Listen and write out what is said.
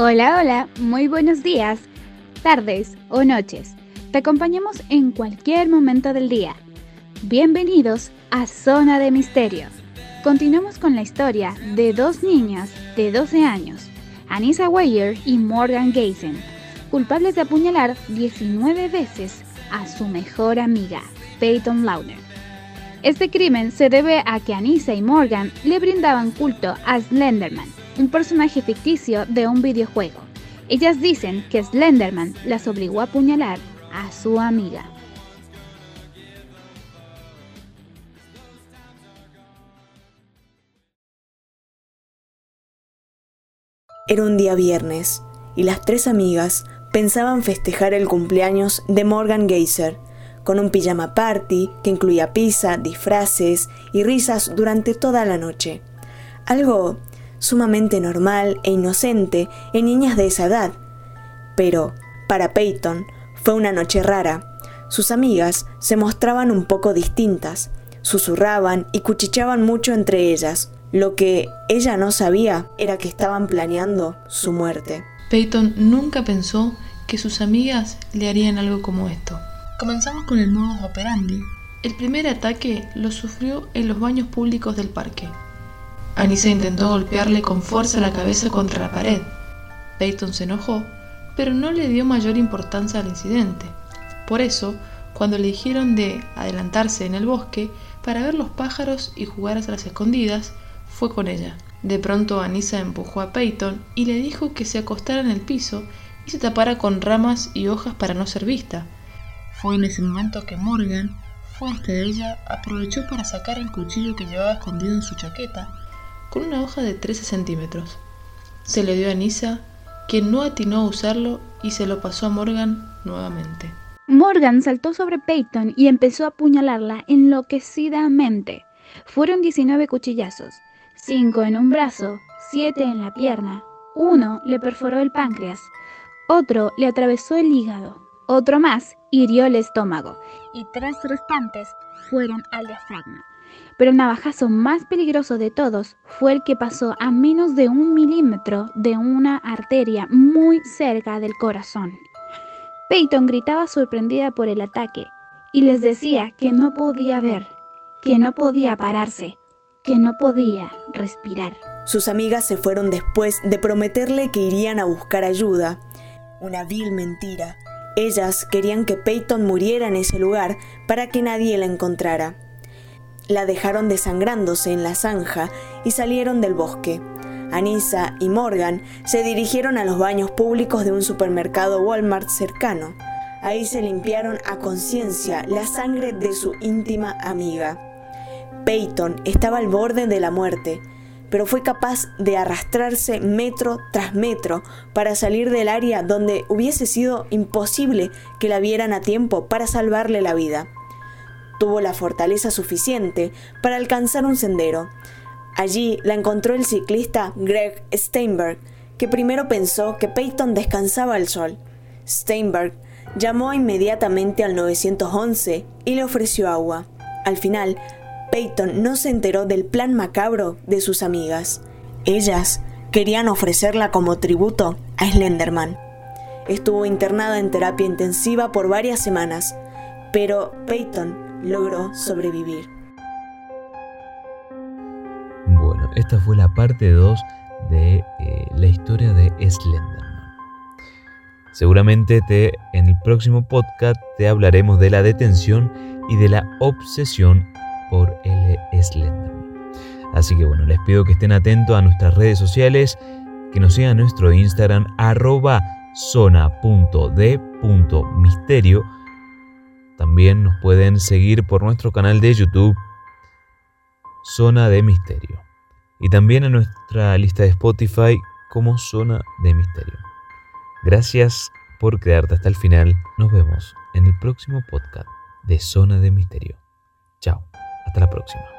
Hola, hola, muy buenos días, tardes o noches. Te acompañamos en cualquier momento del día. Bienvenidos a Zona de Misterio. Continuamos con la historia de dos niñas de 12 años, Anissa Weyer y Morgan Geisen, culpables de apuñalar 19 veces a su mejor amiga, Peyton Launer. Este crimen se debe a que Anissa y Morgan le brindaban culto a Slenderman, un personaje ficticio de un videojuego. Ellas dicen que Slenderman las obligó a apuñalar a su amiga. Era un día viernes y las tres amigas pensaban festejar el cumpleaños de Morgan Geyser con un pijama party que incluía pizza, disfraces y risas durante toda la noche. Algo sumamente normal e inocente en niñas de esa edad. Pero, para Peyton, fue una noche rara. Sus amigas se mostraban un poco distintas, susurraban y cuchicheaban mucho entre ellas. Lo que ella no sabía era que estaban planeando su muerte. Peyton nunca pensó que sus amigas le harían algo como esto. Comenzamos con el modo operandi. El primer ataque lo sufrió en los baños públicos del parque. Anissa intentó golpearle con fuerza la cabeza contra la pared. Peyton se enojó, pero no le dio mayor importancia al incidente. Por eso, cuando le dijeron de adelantarse en el bosque para ver los pájaros y jugar a las escondidas, fue con ella. De pronto Anissa empujó a Peyton y le dijo que se acostara en el piso y se tapara con ramas y hojas para no ser vista. Fue en ese momento que Morgan fue hasta ella, aprovechó para sacar el cuchillo que llevaba escondido en su chaqueta una hoja de 13 centímetros. Se le dio a Nisa, quien no atinó a usarlo y se lo pasó a Morgan nuevamente. Morgan saltó sobre Peyton y empezó a apuñalarla enloquecidamente. Fueron 19 cuchillazos, 5 en un brazo, 7 en la pierna, uno le perforó el páncreas, otro le atravesó el hígado, otro más hirió el estómago y tres restantes fueron al diafragma pero el navajazo más peligroso de todos fue el que pasó a menos de un milímetro de una arteria muy cerca del corazón. Peyton gritaba sorprendida por el ataque y les decía que no podía ver, que no podía pararse, que no podía respirar. Sus amigas se fueron después de prometerle que irían a buscar ayuda. Una vil mentira. Ellas querían que Peyton muriera en ese lugar para que nadie la encontrara. La dejaron desangrándose en la zanja y salieron del bosque. Anissa y Morgan se dirigieron a los baños públicos de un supermercado Walmart cercano. Ahí se limpiaron a conciencia la sangre de su íntima amiga. Peyton estaba al borde de la muerte, pero fue capaz de arrastrarse metro tras metro para salir del área donde hubiese sido imposible que la vieran a tiempo para salvarle la vida tuvo la fortaleza suficiente para alcanzar un sendero. Allí la encontró el ciclista Greg Steinberg, que primero pensó que Peyton descansaba al sol. Steinberg llamó inmediatamente al 911 y le ofreció agua. Al final, Peyton no se enteró del plan macabro de sus amigas. Ellas querían ofrecerla como tributo a Slenderman. Estuvo internada en terapia intensiva por varias semanas, pero Peyton logró sobrevivir. Bueno, esta fue la parte 2 de eh, la historia de Slenderman. Seguramente te, en el próximo podcast te hablaremos de la detención y de la obsesión por el Slenderman. Así que bueno, les pido que estén atentos a nuestras redes sociales, que nos sigan nuestro Instagram arroba zona.d.misterio también nos pueden seguir por nuestro canal de YouTube, Zona de Misterio. Y también en nuestra lista de Spotify como Zona de Misterio. Gracias por quedarte hasta el final. Nos vemos en el próximo podcast de Zona de Misterio. Chao, hasta la próxima.